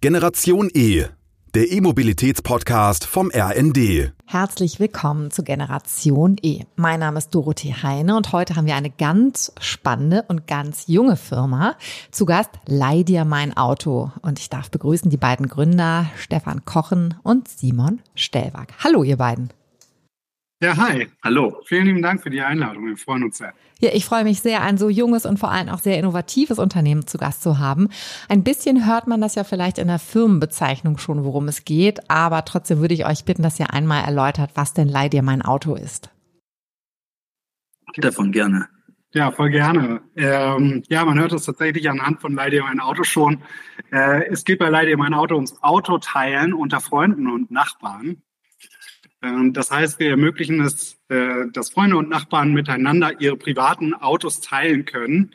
Generation E, der E-Mobilitäts-Podcast vom RND. Herzlich willkommen zu Generation E. Mein Name ist Dorothee Heine und heute haben wir eine ganz spannende und ganz junge Firma. Zu Gast Leih dir mein Auto. Und ich darf begrüßen die beiden Gründer Stefan Kochen und Simon Stellwag. Hallo, ihr beiden. Ja, hi. Hallo. Vielen lieben Dank für die Einladung. Wir freuen uns sehr. Ja, ich freue mich sehr, ein so junges und vor allem auch sehr innovatives Unternehmen zu Gast zu haben. Ein bisschen hört man das ja vielleicht in der Firmenbezeichnung schon, worum es geht, aber trotzdem würde ich euch bitten, dass ihr einmal erläutert, was denn Leih dir mein Auto ist. Davon gerne. Ja, voll gerne. Ähm, ja, man hört es tatsächlich anhand von Leih dir mein Auto schon. Äh, es geht bei Leih dir mein Auto ums Autoteilen unter Freunden und Nachbarn. Ähm, das heißt, wir ermöglichen es, äh, dass Freunde und Nachbarn miteinander ihre privaten Autos teilen können.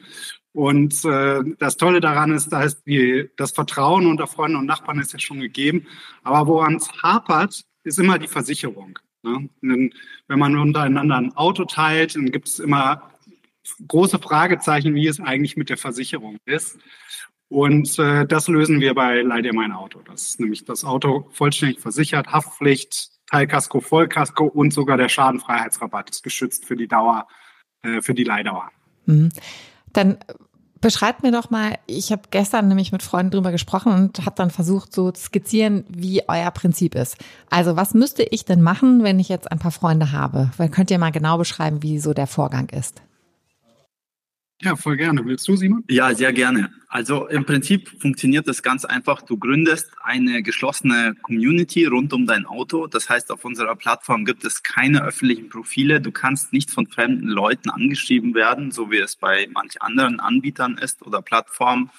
Und äh, das Tolle daran ist, da ist die, das Vertrauen unter Freunden und Nachbarn ist ja schon gegeben. Aber woran es hapert, ist immer die Versicherung. Ne? Wenn man untereinander ein Auto teilt, dann gibt es immer große Fragezeichen, wie es eigentlich mit der Versicherung ist. Und äh, das lösen wir bei Leih dir mein Auto. Das ist nämlich das Auto vollständig versichert, Haftpflicht, Teilkasko, Vollkasko und sogar der Schadenfreiheitsrabatt ist geschützt für die Dauer, äh, für die Leihdauer. Mhm. Dann beschreibt mir doch mal, ich habe gestern nämlich mit Freunden drüber gesprochen und habe dann versucht so zu skizzieren, wie euer Prinzip ist. Also was müsste ich denn machen, wenn ich jetzt ein paar Freunde habe? Weil könnt ihr mal genau beschreiben, wie so der Vorgang ist? Ja, voll gerne. Willst du, Simon? Ja, sehr gerne. Also im Prinzip funktioniert das ganz einfach. Du gründest eine geschlossene Community rund um dein Auto. Das heißt, auf unserer Plattform gibt es keine öffentlichen Profile. Du kannst nicht von fremden Leuten angeschrieben werden, so wie es bei manch anderen Anbietern ist oder Plattformen.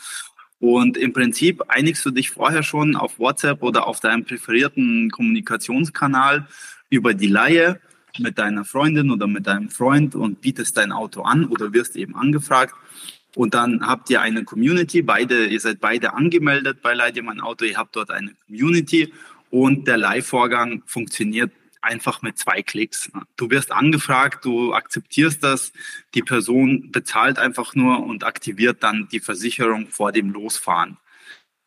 Und im Prinzip einigst du dich vorher schon auf WhatsApp oder auf deinem präferierten Kommunikationskanal über die Laie mit deiner Freundin oder mit deinem Freund und bietest dein Auto an oder wirst eben angefragt. Und dann habt ihr eine Community, beide, ihr seid beide angemeldet bei Leih dir mein Auto, ihr habt dort eine Community und der Leihvorgang funktioniert einfach mit zwei Klicks. Du wirst angefragt, du akzeptierst das, die Person bezahlt einfach nur und aktiviert dann die Versicherung vor dem Losfahren.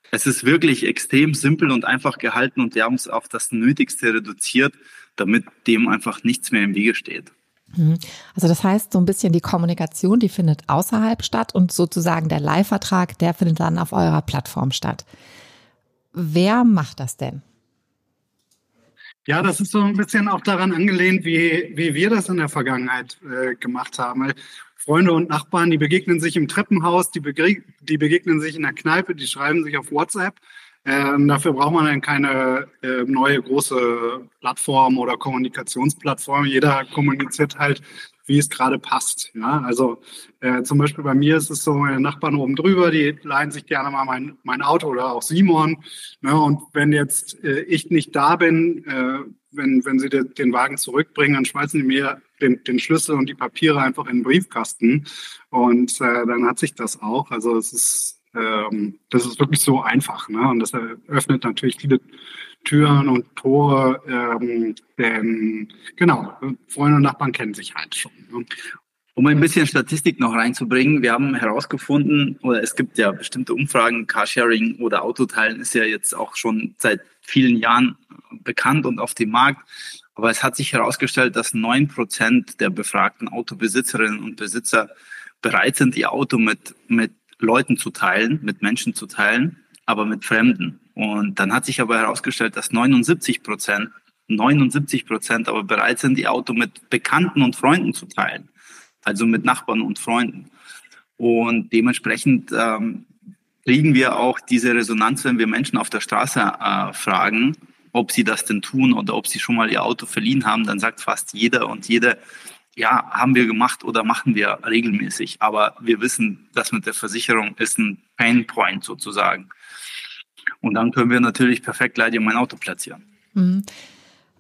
Es ist wirklich extrem simpel und einfach gehalten und wir haben es auf das Nötigste reduziert, damit dem einfach nichts mehr im Wege steht. Mhm. Also das heißt, so ein bisschen die Kommunikation, die findet außerhalb statt und sozusagen der Leihvertrag, der findet dann auf eurer Plattform statt. Wer macht das denn? Ja, das ist so ein bisschen auch daran angelehnt, wie, wie wir das in der Vergangenheit äh, gemacht haben. Freunde und Nachbarn, die begegnen sich im Treppenhaus, die, die begegnen sich in der Kneipe, die schreiben sich auf WhatsApp. Ähm, dafür braucht man dann keine äh, neue große Plattform oder Kommunikationsplattform. Jeder kommuniziert halt, wie es gerade passt. Ja, also äh, zum Beispiel bei mir ist es so, meine Nachbarn oben drüber, die leihen sich gerne mal mein, mein Auto oder auch Simon. Ne, und wenn jetzt äh, ich nicht da bin, äh, wenn, wenn sie de, den Wagen zurückbringen, dann schmeißen die mir den, den Schlüssel und die Papiere einfach in den Briefkasten. Und äh, dann hat sich das auch. Also es ist ähm, das ist wirklich so einfach. Ne? Und das eröffnet natürlich viele Türen und Tore. Ähm, denn genau, Freunde und Nachbarn kennen sich halt schon. Ne? Um ein bisschen Statistik noch reinzubringen, wir haben herausgefunden, oder es gibt ja bestimmte Umfragen, Carsharing oder Autoteilen ist ja jetzt auch schon seit vielen Jahren bekannt und auf dem Markt. Aber es hat sich herausgestellt, dass neun Prozent der befragten Autobesitzerinnen und Besitzer bereit sind, ihr Auto mit, mit Leuten zu teilen, mit Menschen zu teilen, aber mit Fremden. Und dann hat sich aber herausgestellt, dass 79 Prozent, 79 Prozent aber bereit sind, ihr Auto mit Bekannten und Freunden zu teilen. Also mit Nachbarn und Freunden. Und dementsprechend ähm, kriegen wir auch diese Resonanz, wenn wir Menschen auf der Straße äh, fragen, ob sie das denn tun oder ob sie schon mal ihr Auto verliehen haben, dann sagt fast jeder und jede, ja, haben wir gemacht oder machen wir regelmäßig. Aber wir wissen, das mit der Versicherung ist ein Pain Point sozusagen. Und dann können wir natürlich perfekt gleich mein Auto platzieren. Mhm.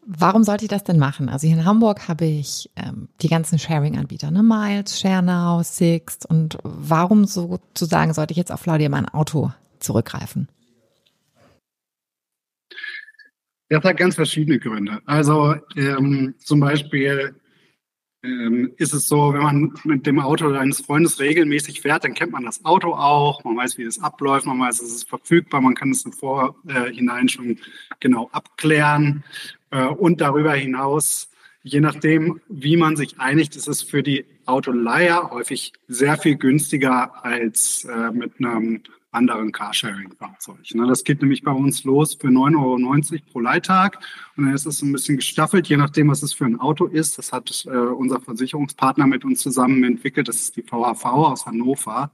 Warum sollte ich das denn machen? Also hier in Hamburg habe ich ähm, die ganzen Sharing-Anbieter, ne? Miles, ShareNow, Sixt. Und warum sozusagen sollte ich jetzt auf Claudia mein Auto zurückgreifen? Das hat ganz verschiedene Gründe. Also ähm, zum Beispiel ähm, ist es so, wenn man mit dem Auto eines Freundes regelmäßig fährt, dann kennt man das Auto auch, man weiß, wie es abläuft, man weiß, es ist verfügbar, man kann es im Vorhinein schon genau abklären. Äh, und darüber hinaus, je nachdem, wie man sich einigt, ist es für die Autoleiher häufig sehr viel günstiger als äh, mit einem anderen Carsharing-Fahrzeug. Ne? Das geht nämlich bei uns los für 9,90 Euro pro Leihtag und dann ist es ein bisschen gestaffelt, je nachdem, was es für ein Auto ist. Das hat äh, unser Versicherungspartner mit uns zusammen entwickelt. Das ist die VHV aus Hannover.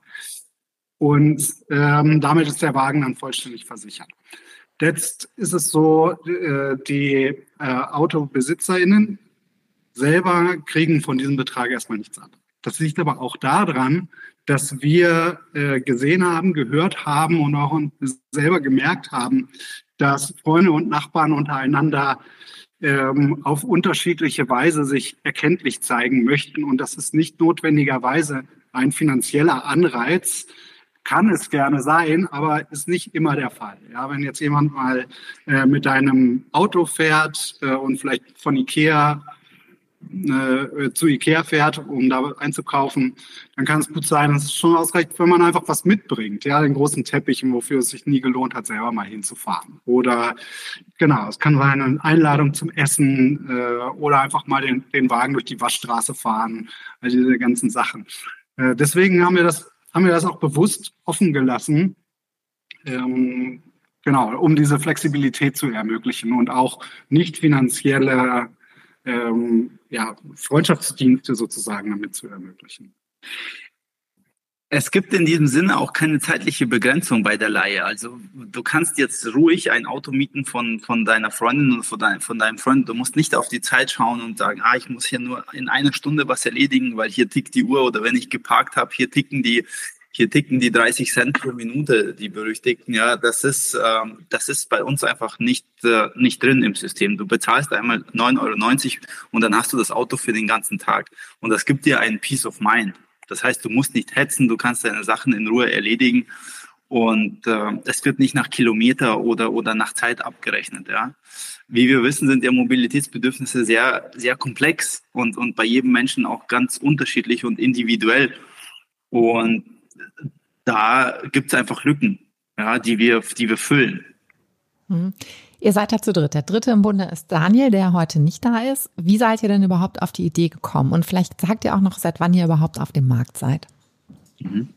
Und ähm, damit ist der Wagen dann vollständig versichert. Jetzt ist es so, äh, die äh, AutobesitzerInnen selber kriegen von diesem Betrag erstmal nichts ab. Das liegt aber auch daran, dass wir äh, gesehen haben, gehört haben und auch selber gemerkt haben, dass Freunde und Nachbarn untereinander ähm, auf unterschiedliche Weise sich erkenntlich zeigen möchten. Und das ist nicht notwendigerweise ein finanzieller Anreiz, kann es gerne sein, aber ist nicht immer der Fall. Ja, wenn jetzt jemand mal äh, mit einem Auto fährt äh, und vielleicht von Ikea äh, zu Ikea fährt, um da einzukaufen, dann kann es gut sein, dass es schon ausreicht, wenn man einfach was mitbringt. Ja, den großen Teppich, wofür es sich nie gelohnt hat, selber mal hinzufahren. Oder genau, es kann sein eine Einladung zum Essen äh, oder einfach mal den, den Wagen durch die Waschstraße fahren. Also diese ganzen Sachen. Äh, deswegen haben wir das, haben wir das auch bewusst offen gelassen. Ähm, genau, um diese Flexibilität zu ermöglichen und auch nicht finanzielle ähm, ja, Freundschaftsdienste sozusagen damit zu ermöglichen. Es gibt in diesem Sinne auch keine zeitliche Begrenzung bei der Leihe. Also du kannst jetzt ruhig ein Auto mieten von, von deiner Freundin oder von, dein, von deinem Freund. Du musst nicht auf die Zeit schauen und sagen, ah, ich muss hier nur in einer Stunde was erledigen, weil hier tickt die Uhr oder wenn ich geparkt habe, hier ticken die hier ticken die 30 Cent pro Minute, die berüchtigten. Ja, das ist, ähm, das ist bei uns einfach nicht, äh, nicht drin im System. Du bezahlst einmal 9,90 Euro und dann hast du das Auto für den ganzen Tag. Und das gibt dir ein Peace of Mind. Das heißt, du musst nicht hetzen, du kannst deine Sachen in Ruhe erledigen. Und äh, es wird nicht nach Kilometer oder, oder nach Zeit abgerechnet. Ja. Wie wir wissen, sind ja Mobilitätsbedürfnisse sehr, sehr komplex und, und bei jedem Menschen auch ganz unterschiedlich und individuell. Und da gibt es einfach Lücken, ja, die wir, die wir füllen. Mhm. Ihr seid ja zu dritt. Der dritte im Bunde ist Daniel, der heute nicht da ist. Wie seid ihr denn überhaupt auf die Idee gekommen? Und vielleicht sagt ihr auch noch, seit wann ihr überhaupt auf dem Markt seid. Mhm.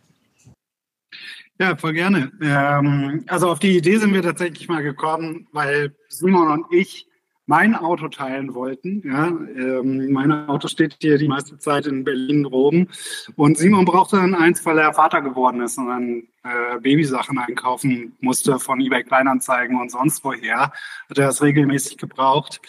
Ja, voll gerne. Ähm, also auf die Idee sind wir tatsächlich mal gekommen, weil Simon und ich mein Auto teilen wollten. Ja, ähm, mein Auto steht hier die meiste Zeit in Berlin rum. Und Simon brauchte dann eins, weil er Vater geworden ist und dann äh, Babysachen einkaufen musste von eBay Kleinanzeigen und sonst woher. Hat er das regelmäßig gebraucht.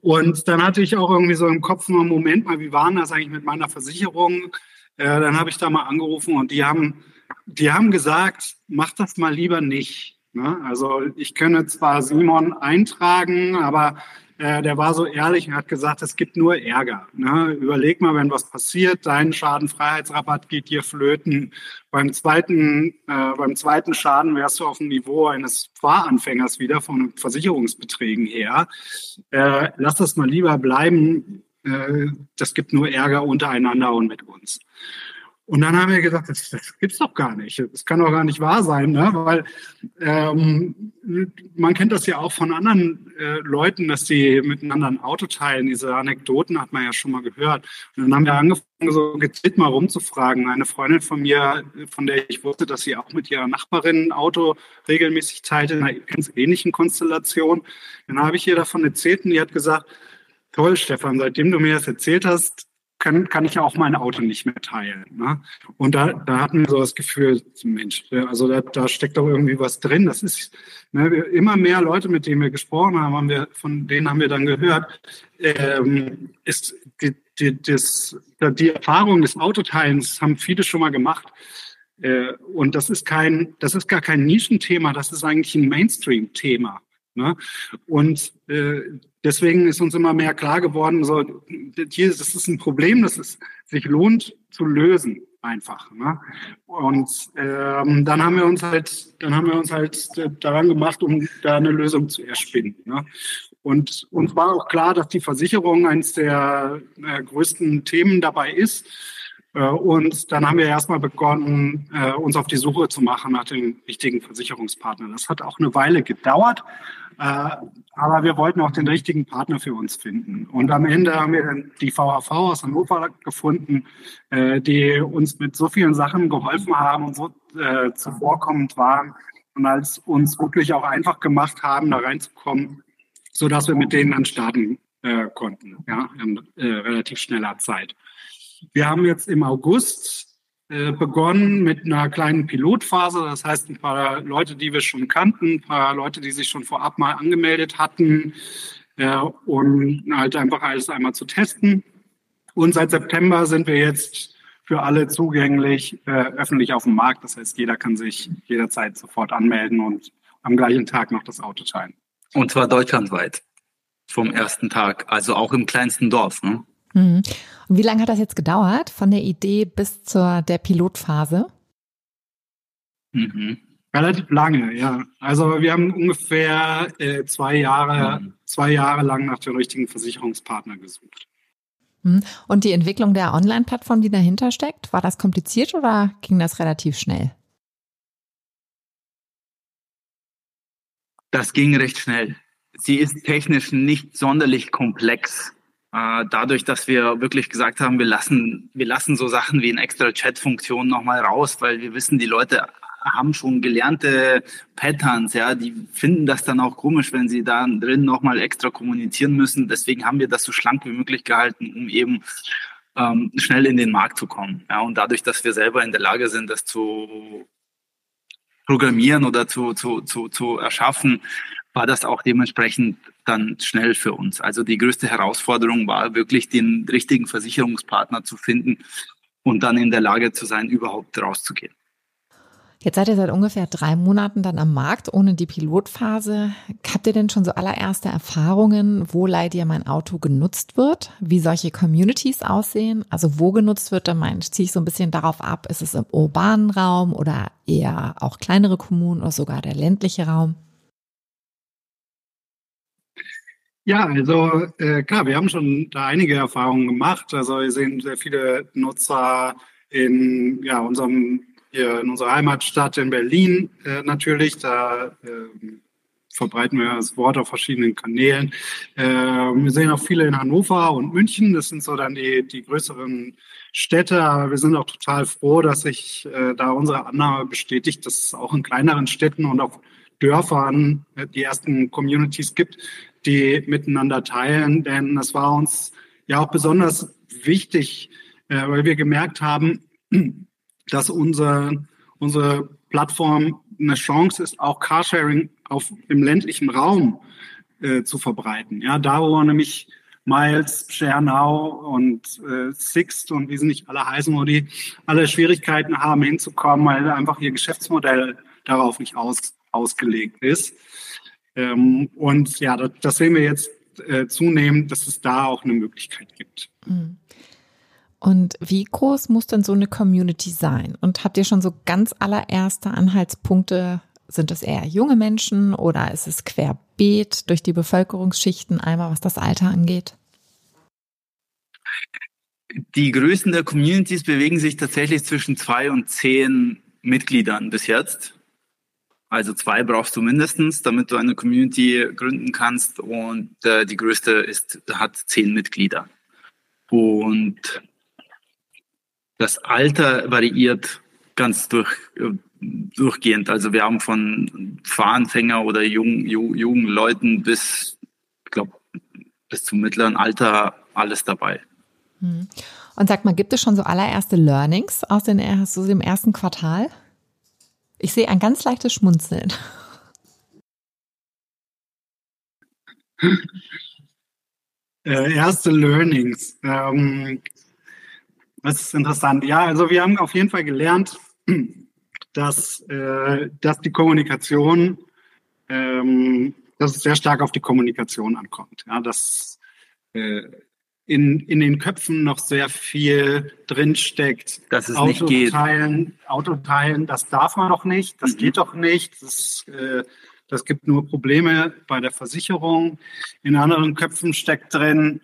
Und dann hatte ich auch irgendwie so im Kopf nur, Moment mal, wie war das eigentlich mit meiner Versicherung? Äh, dann habe ich da mal angerufen und die haben, die haben gesagt, mach das mal lieber nicht. Ne? Also ich könne zwar Simon eintragen, aber äh, der war so ehrlich und hat gesagt, es gibt nur Ärger. Ne? Überleg mal, wenn was passiert, dein Schadenfreiheitsrabatt geht dir flöten. Beim zweiten, äh, beim zweiten Schaden wärst du auf dem Niveau eines Fahranfängers wieder von Versicherungsbeträgen her. Äh, lass das mal lieber bleiben. Äh, das gibt nur Ärger untereinander und mit uns. Und dann haben wir gesagt, das, das gibt's doch gar nicht. Das kann doch gar nicht wahr sein, ne? weil ähm, man kennt das ja auch von anderen äh, Leuten, dass sie miteinander ein Auto teilen. Diese Anekdoten hat man ja schon mal gehört. Und dann haben wir angefangen, so gezielt mal rumzufragen. Eine Freundin von mir, von der ich wusste, dass sie auch mit ihrer Nachbarin ein Auto regelmäßig teilt, in einer ganz ähnlichen Konstellation. Dann habe ich ihr davon erzählt und die hat gesagt, toll, Stefan, seitdem du mir das erzählt hast, kann, kann ich ja auch mein Auto nicht mehr teilen. Ne? Und da, da hatten wir so das Gefühl, Mensch, also da, da steckt doch irgendwie was drin. Das ist ne, immer mehr Leute, mit denen wir gesprochen haben, haben wir, von denen haben wir dann gehört, ähm, ist die, die, das, die Erfahrung des Autoteilens haben viele schon mal gemacht. Äh, und das ist kein, das ist gar kein Nischenthema, das ist eigentlich ein Mainstream-Thema. Ne? Und äh, deswegen ist uns immer mehr klar geworden, so, hier, das ist ein Problem, das es sich lohnt zu lösen einfach. Ne? Und ähm, dann haben wir uns halt, dann haben wir uns halt daran gemacht, um da eine Lösung zu erspinnen. Ne? Und uns war auch klar, dass die Versicherung eines der äh, größten Themen dabei ist. Äh, und dann haben wir erstmal begonnen, äh, uns auf die Suche zu machen nach dem richtigen Versicherungspartner. Das hat auch eine Weile gedauert, äh, aber wir wollten auch den richtigen Partner für uns finden. Und am Ende haben wir dann die VHV aus Hannover gefunden, die uns mit so vielen Sachen geholfen haben und so zuvorkommend waren und als uns wirklich auch einfach gemacht haben, da reinzukommen, so dass wir mit denen dann starten konnten, ja, in relativ schneller Zeit. Wir haben jetzt im August äh, begonnen mit einer kleinen Pilotphase. Das heißt, ein paar Leute, die wir schon kannten, ein paar Leute, die sich schon vorab mal angemeldet hatten äh, und halt einfach alles einmal zu testen. Und seit September sind wir jetzt für alle zugänglich äh, öffentlich auf dem Markt. Das heißt, jeder kann sich jederzeit sofort anmelden und am gleichen Tag noch das Auto teilen. Und zwar deutschlandweit vom ersten Tag, also auch im kleinsten Dorf. Ne? Mhm. Und wie lange hat das jetzt gedauert, von der Idee bis zur der Pilotphase? Mhm. Relativ lange, ja. Also wir haben ungefähr äh, zwei Jahre, mhm. zwei Jahre lang nach dem richtigen Versicherungspartner gesucht. Mhm. Und die Entwicklung der Online-Plattform, die dahinter steckt, war das kompliziert oder ging das relativ schnell? Das ging recht schnell. Sie ist technisch nicht sonderlich komplex. Äh, dadurch, dass wir wirklich gesagt haben, wir lassen, wir lassen so Sachen wie eine extra Chat-Funktion nochmal raus, weil wir wissen, die Leute haben schon gelernte Patterns, ja, die finden das dann auch komisch, wenn sie da drin nochmal extra kommunizieren müssen. Deswegen haben wir das so schlank wie möglich gehalten, um eben ähm, schnell in den Markt zu kommen. Ja, und dadurch, dass wir selber in der Lage sind, das zu programmieren oder zu, zu, zu, zu erschaffen, war das auch dementsprechend dann schnell für uns. Also die größte Herausforderung war wirklich den richtigen Versicherungspartner zu finden und dann in der Lage zu sein, überhaupt rauszugehen. Jetzt seid ihr seit ungefähr drei Monaten dann am Markt ohne die Pilotphase. Habt ihr denn schon so allererste Erfahrungen, wo Leih dir mein Auto genutzt wird? Wie solche Communities aussehen? Also wo genutzt wird, da ziehe ich so ein bisschen darauf ab, ist es im urbanen Raum oder eher auch kleinere Kommunen oder sogar der ländliche Raum? Ja, also äh, klar, wir haben schon da einige Erfahrungen gemacht. Also wir sehen sehr viele Nutzer in ja, unserem, hier in unserer Heimatstadt in Berlin äh, natürlich. Da äh, verbreiten wir das Wort auf verschiedenen Kanälen. Äh, wir sehen auch viele in Hannover und München. Das sind so dann die, die größeren Städte. Aber wir sind auch total froh, dass sich äh, da unsere Annahme bestätigt, dass es auch in kleineren Städten und auch Dörfern äh, die ersten Communities gibt, die miteinander teilen. Denn das war uns ja auch besonders wichtig, äh, weil wir gemerkt haben, dass unsere, unsere Plattform eine Chance ist, auch Carsharing auf, im ländlichen Raum äh, zu verbreiten. Ja, da wo nämlich Miles, Schernau und äh, Sixt und wie sie nicht alle heißen, wo die alle Schwierigkeiten haben hinzukommen, weil einfach ihr Geschäftsmodell darauf nicht aus, ausgelegt ist. Ähm, und ja, das, das, sehen wir jetzt äh, zunehmend, dass es da auch eine Möglichkeit gibt. Mhm. Und wie groß muss denn so eine Community sein? Und habt ihr schon so ganz allererste Anhaltspunkte? Sind es eher junge Menschen oder ist es querbeet durch die Bevölkerungsschichten einmal, was das Alter angeht? Die Größen der Communities bewegen sich tatsächlich zwischen zwei und zehn Mitgliedern bis jetzt. Also zwei brauchst du mindestens, damit du eine Community gründen kannst. Und äh, die größte ist, hat zehn Mitglieder. Und das Alter variiert ganz durch, äh, durchgehend. Also wir haben von Fahranfänger oder jungen, jungen Leuten bis, ich glaube, bis zum mittleren Alter alles dabei. Hm. Und sag mal, gibt es schon so allererste Learnings aus, den, aus dem ersten Quartal? Ich sehe ein ganz leichtes Schmunzeln. Äh, erste Learnings. Ähm, das ist interessant. Ja, also wir haben auf jeden Fall gelernt, dass, äh, dass die Kommunikation, ähm, dass es sehr stark auf die Kommunikation ankommt. Ja, dass äh, in, in den Köpfen noch sehr viel drinsteckt. Dass es nicht geht. Autoteilen, das darf man doch nicht, das mhm. geht doch nicht, das, äh, das gibt nur Probleme bei der Versicherung. In anderen Köpfen steckt drin,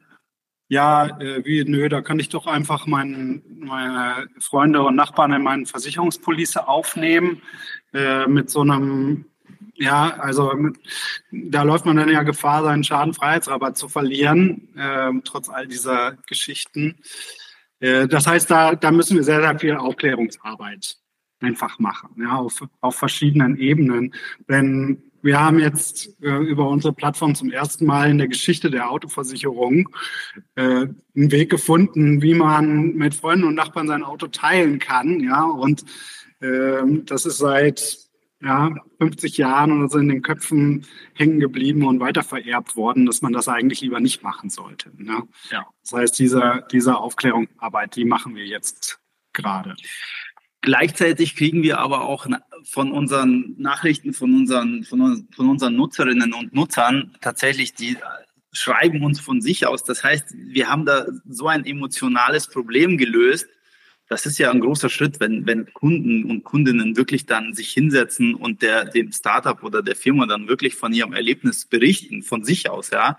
ja, äh, wie, nö, da kann ich doch einfach mein, meine Freunde und Nachbarn in meine Versicherungspolice aufnehmen äh, mit so einem, ja, also da läuft man dann ja Gefahr, seinen Schadenfreiheitsrabatt zu verlieren, äh, trotz all dieser Geschichten. Äh, das heißt, da, da müssen wir sehr, sehr viel Aufklärungsarbeit einfach machen, ja, auf, auf verschiedenen Ebenen. Denn wir haben jetzt äh, über unsere Plattform zum ersten Mal in der Geschichte der Autoversicherung äh, einen Weg gefunden, wie man mit Freunden und Nachbarn sein Auto teilen kann. Ja, und äh, das ist seit ja, 50 Jahren oder so in den Köpfen hängen geblieben und weiter vererbt worden, dass man das eigentlich lieber nicht machen sollte. Ne? Ja. Das heißt, diese, diese Aufklärungsarbeit, die machen wir jetzt gerade. Gleichzeitig kriegen wir aber auch von unseren Nachrichten, von unseren, von, von unseren Nutzerinnen und Nutzern tatsächlich, die schreiben uns von sich aus. Das heißt, wir haben da so ein emotionales Problem gelöst. Das ist ja ein großer Schritt, wenn, wenn Kunden und Kundinnen wirklich dann sich hinsetzen und der, dem Startup oder der Firma dann wirklich von ihrem Erlebnis berichten, von sich aus, ja,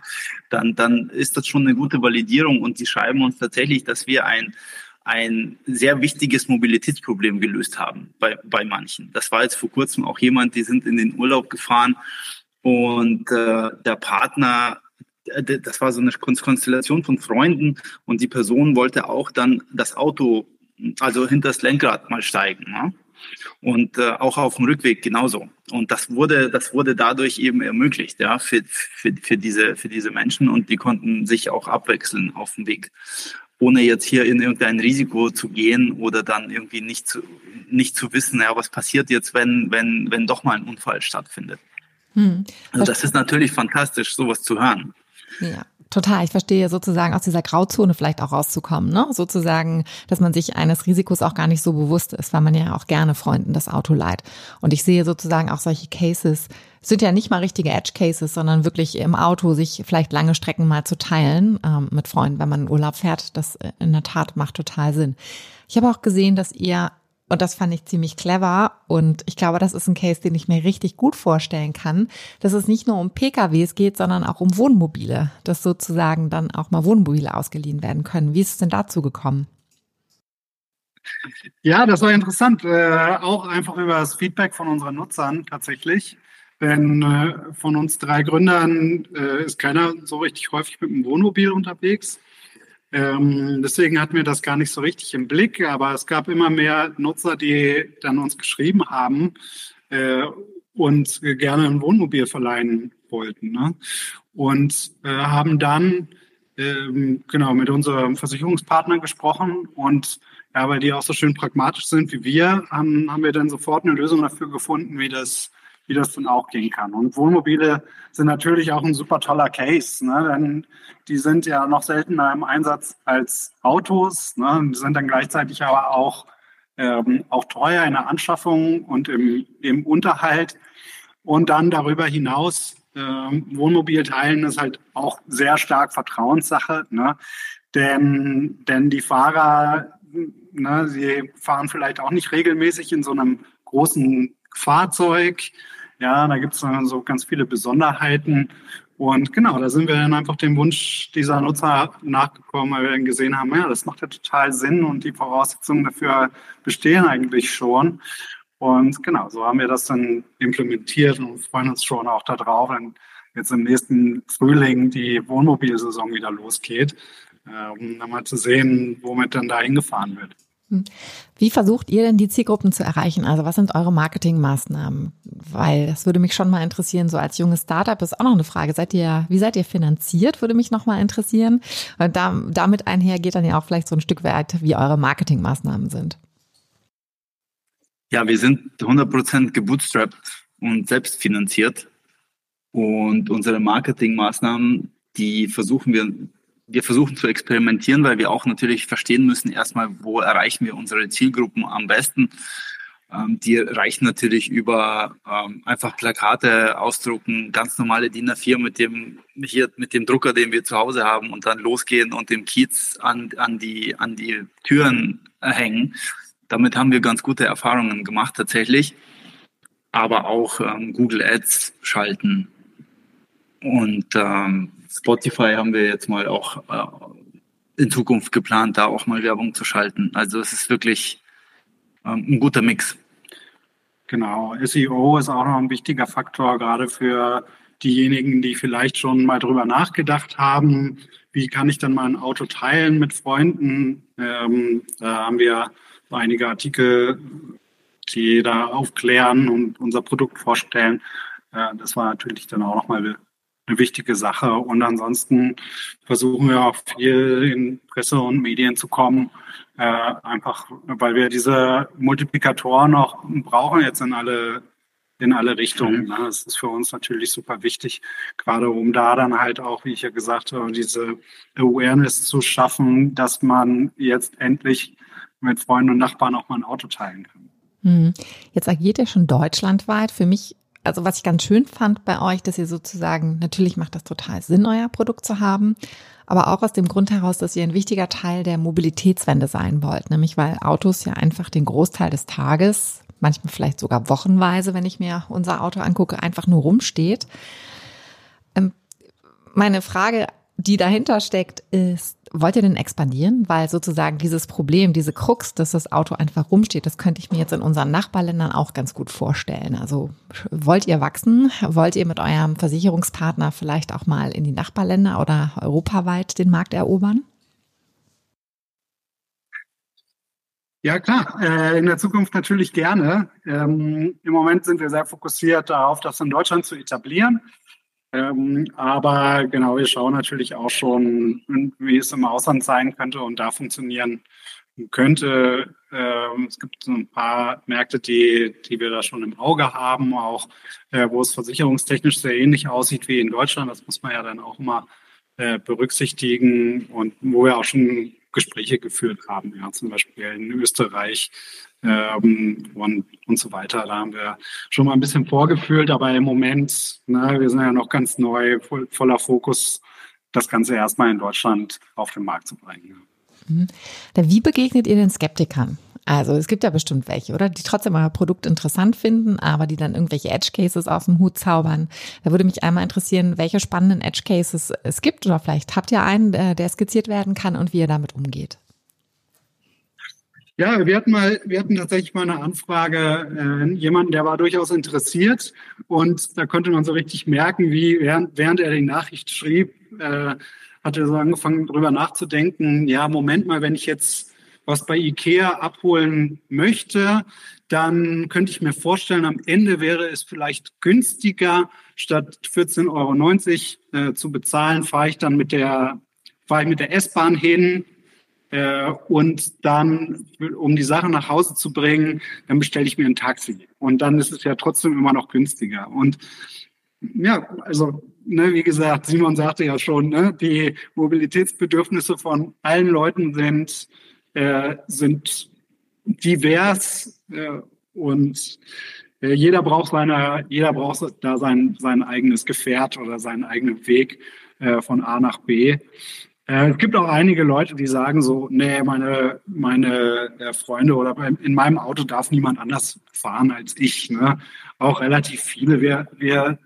dann, dann ist das schon eine gute Validierung und die schreiben uns tatsächlich, dass wir ein, ein sehr wichtiges Mobilitätsproblem gelöst haben bei, bei manchen. Das war jetzt vor kurzem auch jemand, die sind in den Urlaub gefahren und äh, der Partner, äh, das war so eine Konstellation von Freunden und die Person wollte auch dann das Auto, also hinter das Lenkrad mal steigen. Ne? Und äh, auch auf dem Rückweg genauso. Und das wurde, das wurde dadurch eben ermöglicht, ja, für, für, für, diese, für diese Menschen und die konnten sich auch abwechseln auf dem Weg ohne jetzt hier in irgendein Risiko zu gehen oder dann irgendwie nicht zu, nicht zu wissen, ja, was passiert jetzt, wenn, wenn, wenn doch mal ein Unfall stattfindet. Hm. Also das ist natürlich fantastisch, sowas zu hören. Ja. Total, ich verstehe sozusagen aus dieser Grauzone vielleicht auch rauszukommen, ne? Sozusagen, dass man sich eines Risikos auch gar nicht so bewusst ist, weil man ja auch gerne Freunden das Auto leiht. Und ich sehe sozusagen auch solche Cases, sind ja nicht mal richtige Edge Cases, sondern wirklich im Auto sich vielleicht lange Strecken mal zu teilen ähm, mit Freunden, wenn man in Urlaub fährt. Das äh, in der Tat macht total Sinn. Ich habe auch gesehen, dass ihr und das fand ich ziemlich clever. Und ich glaube, das ist ein Case, den ich mir richtig gut vorstellen kann, dass es nicht nur um PKWs geht, sondern auch um Wohnmobile, dass sozusagen dann auch mal Wohnmobile ausgeliehen werden können. Wie ist es denn dazu gekommen? Ja, das war interessant. Äh, auch einfach über das Feedback von unseren Nutzern tatsächlich. Denn äh, von uns drei Gründern äh, ist keiner so richtig häufig mit dem Wohnmobil unterwegs. Ähm, deswegen hatten wir das gar nicht so richtig im Blick, aber es gab immer mehr Nutzer, die dann uns geschrieben haben äh, und gerne ein Wohnmobil verleihen wollten. Ne? Und äh, haben dann ähm, genau mit unserem Versicherungspartner gesprochen und ja, weil die auch so schön pragmatisch sind wie wir, haben, haben wir dann sofort eine Lösung dafür gefunden, wie das wie das dann auch gehen kann. Und Wohnmobile sind natürlich auch ein super toller Case, ne? denn die sind ja noch seltener im Einsatz als Autos, ne? sind dann gleichzeitig aber auch, ähm, auch teuer in der Anschaffung und im, im Unterhalt. Und dann darüber hinaus, äh, Wohnmobil teilen ist halt auch sehr stark Vertrauenssache, ne? denn, denn die Fahrer, ne, sie fahren vielleicht auch nicht regelmäßig in so einem großen Fahrzeug, ja, da gibt es so ganz viele Besonderheiten. Und genau, da sind wir dann einfach dem Wunsch dieser Nutzer nachgekommen, weil wir dann gesehen haben, ja, das macht ja total Sinn und die Voraussetzungen dafür bestehen eigentlich schon. Und genau, so haben wir das dann implementiert und freuen uns schon auch darauf, wenn jetzt im nächsten Frühling die Wohnmobilsaison wieder losgeht, äh, um dann mal zu sehen, womit dann da hingefahren wird. Hm. Wie versucht ihr denn die Zielgruppen zu erreichen? Also was sind eure Marketingmaßnahmen? Weil das würde mich schon mal interessieren, so als junges Startup ist auch noch eine Frage. Seid ihr, wie seid ihr finanziert? Würde mich noch mal interessieren. Und da, damit einher geht dann ja auch vielleicht so ein Stück weit, wie eure Marketingmaßnahmen sind. Ja, wir sind 100% gebootstrapped und selbstfinanziert. Und unsere Marketingmaßnahmen, die versuchen wir wir versuchen zu experimentieren, weil wir auch natürlich verstehen müssen, erstmal, wo erreichen wir unsere Zielgruppen am besten. Ähm, die reichen natürlich über ähm, einfach Plakate ausdrucken, ganz normale DIN A4 mit dem, hier, mit dem Drucker, den wir zu Hause haben und dann losgehen und den Kiez an, an, die, an die Türen hängen. Damit haben wir ganz gute Erfahrungen gemacht tatsächlich. aber auch ähm, Google Ads schalten. Und ähm, Spotify haben wir jetzt mal auch äh, in Zukunft geplant, da auch mal Werbung zu schalten. Also es ist wirklich ähm, ein guter Mix. Genau, SEO ist auch noch ein wichtiger Faktor, gerade für diejenigen, die vielleicht schon mal drüber nachgedacht haben, wie kann ich dann mal ein Auto teilen mit Freunden. Ähm, da haben wir einige Artikel, die da aufklären und unser Produkt vorstellen. Äh, das war natürlich dann auch nochmal eine wichtige Sache. Und ansonsten versuchen wir auch viel in Presse und Medien zu kommen, äh, einfach weil wir diese Multiplikatoren auch brauchen jetzt in alle in alle Richtungen. Mhm. Ne? Das ist für uns natürlich super wichtig, gerade um da dann halt auch, wie ich ja gesagt habe, diese Awareness zu schaffen, dass man jetzt endlich mit Freunden und Nachbarn auch mal ein Auto teilen kann. Mhm. Jetzt agiert ihr schon deutschlandweit. Für mich also was ich ganz schön fand bei euch, dass ihr sozusagen, natürlich macht das total Sinn, euer Produkt zu haben, aber auch aus dem Grund heraus, dass ihr ein wichtiger Teil der Mobilitätswende sein wollt, nämlich weil Autos ja einfach den Großteil des Tages, manchmal vielleicht sogar wochenweise, wenn ich mir unser Auto angucke, einfach nur rumsteht. Ähm, meine Frage die dahinter steckt, ist, wollt ihr denn expandieren? Weil sozusagen dieses Problem, diese Krux, dass das Auto einfach rumsteht, das könnte ich mir jetzt in unseren Nachbarländern auch ganz gut vorstellen. Also wollt ihr wachsen? Wollt ihr mit eurem Versicherungspartner vielleicht auch mal in die Nachbarländer oder europaweit den Markt erobern? Ja, klar. Äh, in der Zukunft natürlich gerne. Ähm, Im Moment sind wir sehr fokussiert darauf, das in Deutschland zu etablieren. Ähm, aber genau, wir schauen natürlich auch schon, wie es im Ausland sein könnte und da funktionieren könnte. Ähm, es gibt so ein paar Märkte, die, die wir da schon im Auge haben, auch äh, wo es versicherungstechnisch sehr ähnlich aussieht wie in Deutschland. Das muss man ja dann auch immer äh, berücksichtigen und wo wir auch schon Gespräche geführt haben, ja, zum Beispiel in Österreich ähm, und, und so weiter. Da haben wir schon mal ein bisschen vorgefühlt, aber im Moment, ne, wir sind ja noch ganz neu, voll, voller Fokus, das Ganze erstmal in Deutschland auf den Markt zu bringen. Mhm. Wie begegnet ihr den Skeptikern? Also es gibt ja bestimmt welche, oder? Die trotzdem euer Produkt interessant finden, aber die dann irgendwelche Edge Cases aus dem Hut zaubern. Da würde mich einmal interessieren, welche spannenden Edge Cases es gibt oder vielleicht habt ihr einen, der skizziert werden kann und wie ihr damit umgeht. Ja, wir hatten mal, wir hatten tatsächlich mal eine Anfrage, äh, jemanden, der war durchaus interessiert und da konnte man so richtig merken, wie während, während er die Nachricht schrieb, äh, hat er so angefangen, drüber nachzudenken, ja, Moment mal, wenn ich jetzt was bei IKEA abholen möchte, dann könnte ich mir vorstellen, am Ende wäre es vielleicht günstiger, statt 14,90 Euro äh, zu bezahlen, fahre ich dann mit der, fahre ich mit der S-Bahn hin, äh, und dann, um die Sache nach Hause zu bringen, dann bestelle ich mir ein Taxi. Und dann ist es ja trotzdem immer noch günstiger. Und ja, also, ne, wie gesagt, Simon sagte ja schon, ne, die Mobilitätsbedürfnisse von allen Leuten sind, äh, sind divers äh, und äh, jeder braucht seine, jeder braucht da sein, sein eigenes Gefährt oder seinen eigenen Weg äh, von A nach B. Äh, es gibt auch einige Leute, die sagen so, nee, meine, meine Freunde oder in meinem Auto darf niemand anders fahren als ich. Ne? Auch relativ viele. Wir, wir,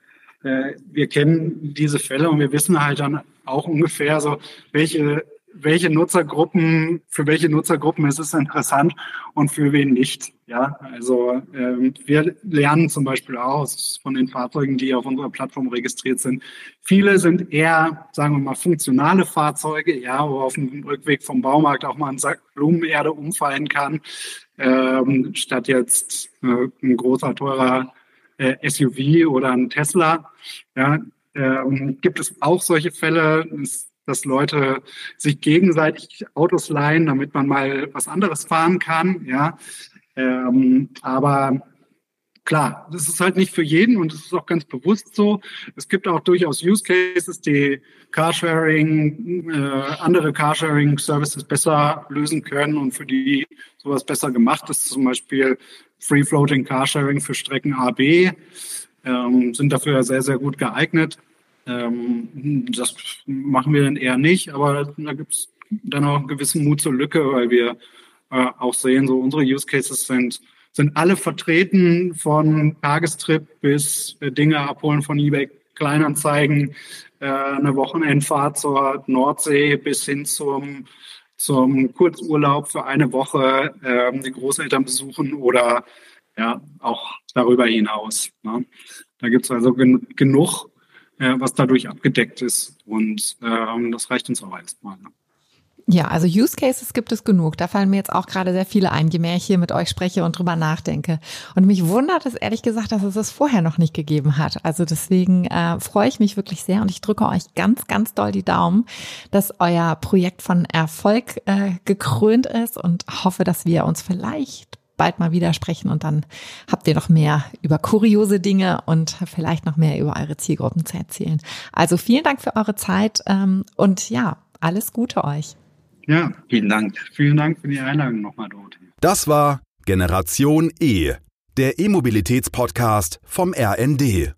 wir kennen diese Fälle und wir wissen halt dann auch ungefähr so, welche welche Nutzergruppen, für welche Nutzergruppen ist es interessant und für wen nicht. Ja, also ähm, wir lernen zum Beispiel aus von den Fahrzeugen, die auf unserer Plattform registriert sind. Viele sind eher, sagen wir mal, funktionale Fahrzeuge, ja, wo auf dem Rückweg vom Baumarkt auch mal ein Sack Blumenerde umfallen kann, ähm, statt jetzt äh, ein großer, teurer äh, SUV oder ein Tesla. Ja, ähm, gibt es auch solche Fälle. Es dass Leute sich gegenseitig Autos leihen, damit man mal was anderes fahren kann. Ja, ähm, aber klar, das ist halt nicht für jeden und es ist auch ganz bewusst so. Es gibt auch durchaus Use Cases, die Carsharing, äh, andere Carsharing-Services besser lösen können und für die sowas besser gemacht ist. Zum Beispiel Free Floating Carsharing für Strecken AB ähm, sind dafür sehr, sehr gut geeignet. Ähm, das machen wir dann eher nicht, aber da gibt es dann auch einen gewissen Mut zur Lücke, weil wir äh, auch sehen, so unsere Use Cases sind sind alle vertreten von Tagestrip bis äh, Dinge abholen von eBay Kleinanzeigen, äh, eine Wochenendfahrt zur Nordsee bis hin zum, zum Kurzurlaub für eine Woche, äh, die Großeltern besuchen oder ja, auch darüber hinaus. Ne? Da gibt es also gen genug, äh, was dadurch abgedeckt ist und ähm, das reicht uns auch erstmal. Ne? Ja, also Use Cases gibt es genug. Da fallen mir jetzt auch gerade sehr viele ein, je mehr ich hier mit euch spreche und drüber nachdenke. Und mich wundert es ehrlich gesagt, dass es es vorher noch nicht gegeben hat. Also deswegen äh, freue ich mich wirklich sehr und ich drücke euch ganz, ganz doll die Daumen, dass euer Projekt von Erfolg äh, gekrönt ist und hoffe, dass wir uns vielleicht bald mal wieder sprechen und dann habt ihr noch mehr über kuriose Dinge und vielleicht noch mehr über eure Zielgruppen zu erzählen. Also vielen Dank für eure Zeit ähm, und ja, alles Gute euch. Ja, vielen Dank. Vielen Dank für die Einladung nochmal, Dorothee. Das war Generation E, der E-Mobilitäts-Podcast vom RND.